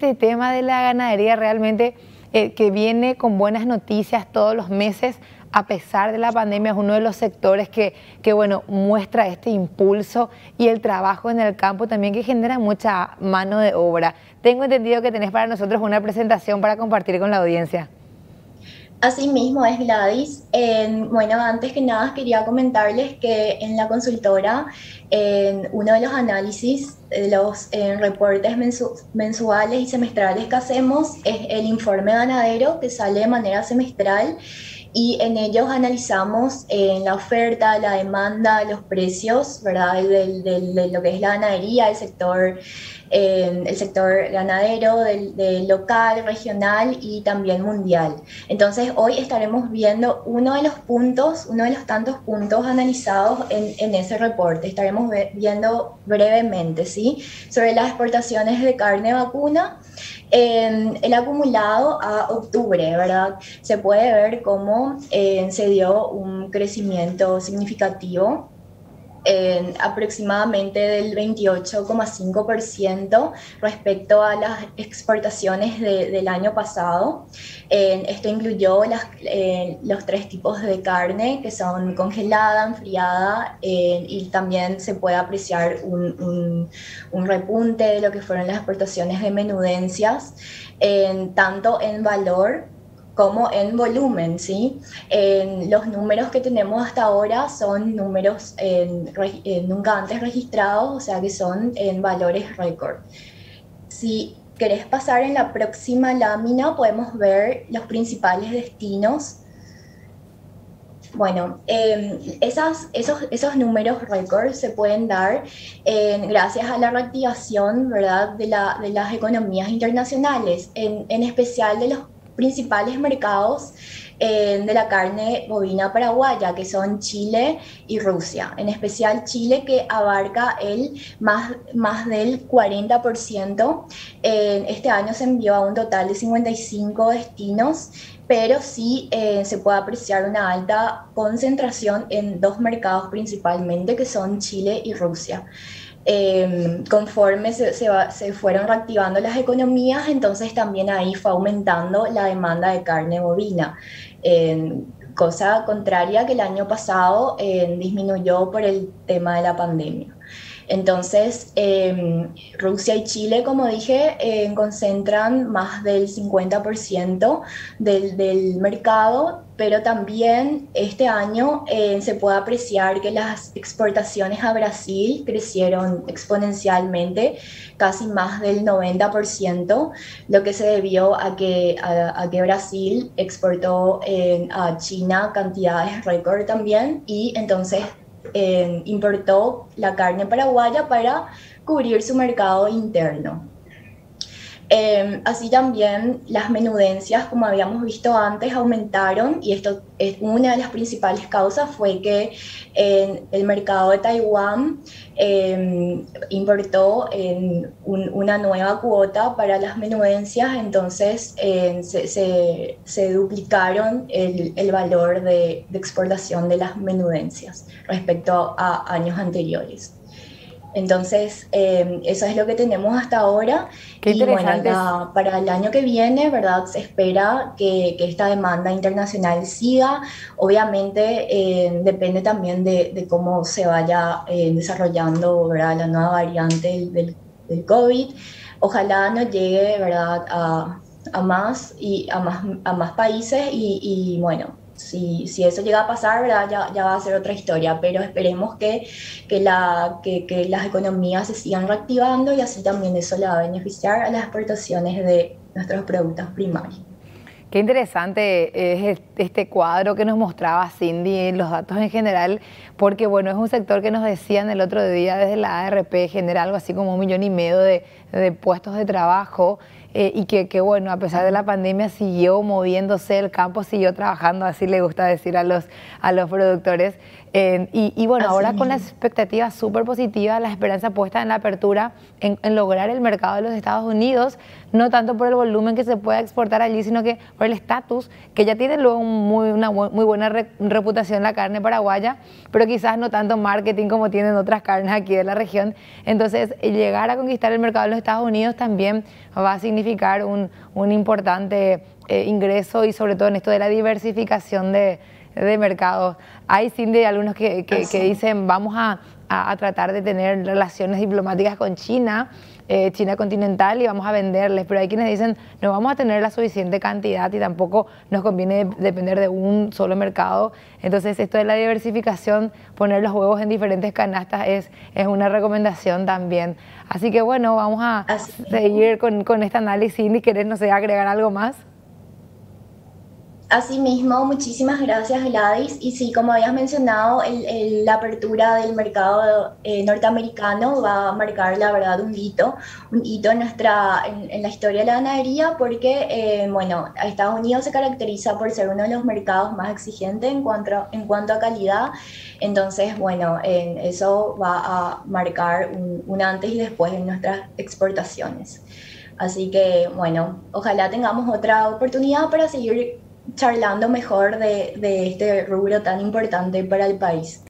este tema de la ganadería realmente eh, que viene con buenas noticias todos los meses, a pesar de la pandemia, es uno de los sectores que, que, bueno, muestra este impulso y el trabajo en el campo también que genera mucha mano de obra. Tengo entendido que tenés para nosotros una presentación para compartir con la audiencia. Así mismo es Gladys. bueno, antes que nada quería comentarles que en la consultora, en uno de los análisis de los reportes mensuales y semestrales que hacemos es el informe ganadero que sale de manera semestral y en ellos analizamos eh, la oferta, la demanda, los precios, ¿verdad? De, lo que es la ganadería, el sector, eh, el sector ganadero, del, local, regional y también mundial. Entonces hoy estaremos viendo uno de los puntos, uno de los tantos puntos analizados en, en ese reporte. Estaremos viendo brevemente, ¿sí? Sobre las exportaciones de carne vacuna el acumulado a octubre, ¿verdad? Se puede ver cómo eh, se dio un crecimiento significativo aproximadamente del 28,5% respecto a las exportaciones del año pasado. esto incluyó las, los tres tipos de carne que son congelada, enfriada y también se puede apreciar un, repunte de lo que fueron las exportaciones de menudencias, tanto en valor como en volumen, ¿sí? los números que tenemos hasta ahora son números nunca antes registrados, o sea que son en valores récord. Si querés pasar en la próxima lámina, podemos ver los principales destinos. Bueno, em, esas, esos, esos números récord se pueden dar gracias a la reactivación ¿verdad? De, la, de las economías internacionales, en, en especial de los principales mercados eh, de la carne bovina paraguaya, que son Chile y Rusia. En especial Chile, que abarca el más, más del 40%. Eh, este año se envió a un total de 55 destinos pero sí eh, se puede apreciar una alta concentración en dos mercados principalmente, que son Chile y Rusia. Em, conforme se, se, fueron reactivando las economías, entonces también ahí fue aumentando la demanda de carne bovina. Cosa contraria que el año pasado disminuyó por el tema de la pandemia. Entonces, Rusia y Chile, como dije, concentran más del 50% del, mercado pero también este año eh, se puede apreciar que las exportaciones a Brasil crecieron exponencialmente, casi más del 90%, lo que se debió a que, a, que Brasil exportó a China cantidades récord también y entonces eh, importó la carne paraguaya para cubrir su mercado interno. Em, así también las menudencias, como habíamos visto antes, aumentaron y esto es una de las principales causas fue que el mercado de Taiwán em, importó una nueva cuota para las menudencias, entonces em, se, duplicaron el, valor de exportación de las menudencias respecto a años anteriores. Entonces, eh, eso es lo que tenemos hasta ahora. Qué y bueno, para el año que viene, ¿verdad? Se espera que, que esta demanda internacional siga. Obviamente, eh, depende también de, de, cómo se vaya eh, desarrollando ¿verdad? la nueva variante del, del, COVID. Ojalá nos llegue, ¿verdad? A, a más y a más, a más países y, y bueno, si, si, eso llega a pasar, ¿verdad? Ya, ya, va a ser otra historia, pero esperemos que, que, la, que, que, las economías se sigan reactivando y así también eso le va a beneficiar a las exportaciones de nuestros productos primarios. Qué interesante es este cuadro que nos mostraba Cindy, los datos en general, porque bueno, es un sector que nos decían el otro día desde la ARP genera algo así como un millón y medio de, puestos de trabajo eh, y que, que, bueno, a pesar de la pandemia siguió moviéndose, el campo siguió trabajando, así le gusta decir a los, a los productores. Eh, y, bueno, ahora con las expectativas súper positivas, la esperanza puesta en la apertura, en, lograr el mercado de los Estados Unidos, no tanto por el volumen que se pueda exportar allí, sino que por el estatus, que ya tiene luego muy, una muy buena reputación la carne paraguaya, pero quizás no tanto marketing como tienen otras carnes aquí de la región. Entonces, llegar a conquistar el mercado de los Estados Unidos también va a significar un, importante eh, ingreso y sobre todo en esto de la diversificación de, de mercados. Hay, Cindy, algunos que, que, dicen vamos a, a, tratar de tener relaciones diplomáticas con China, eh, China continental, y vamos a venderles, pero hay quienes dicen no vamos a tener la suficiente cantidad y tampoco nos conviene depender de un solo mercado. Entonces, esto de la diversificación, poner los huevos en diferentes canastas es, es una recomendación también. Así que bueno, vamos a seguir con, con este análisis. Cindy, ¿querés, no sé, agregar algo más? Asimismo, muchísimas gracias Gladys. Y sí, como habías mencionado, la apertura del mercado eh, norteamericano va a marcar, la verdad, un hito, un hito en, nuestra, en, la historia de la ganadería porque, eh, bueno, Estados Unidos se caracteriza por ser uno de los mercados más exigentes en cuanto, en cuanto a calidad. Entonces, bueno, eso va a marcar un, un antes y después en nuestras exportaciones. Así que, bueno, ojalá tengamos otra oportunidad para seguir charlando mejor de, de este rubro tan importante para el país.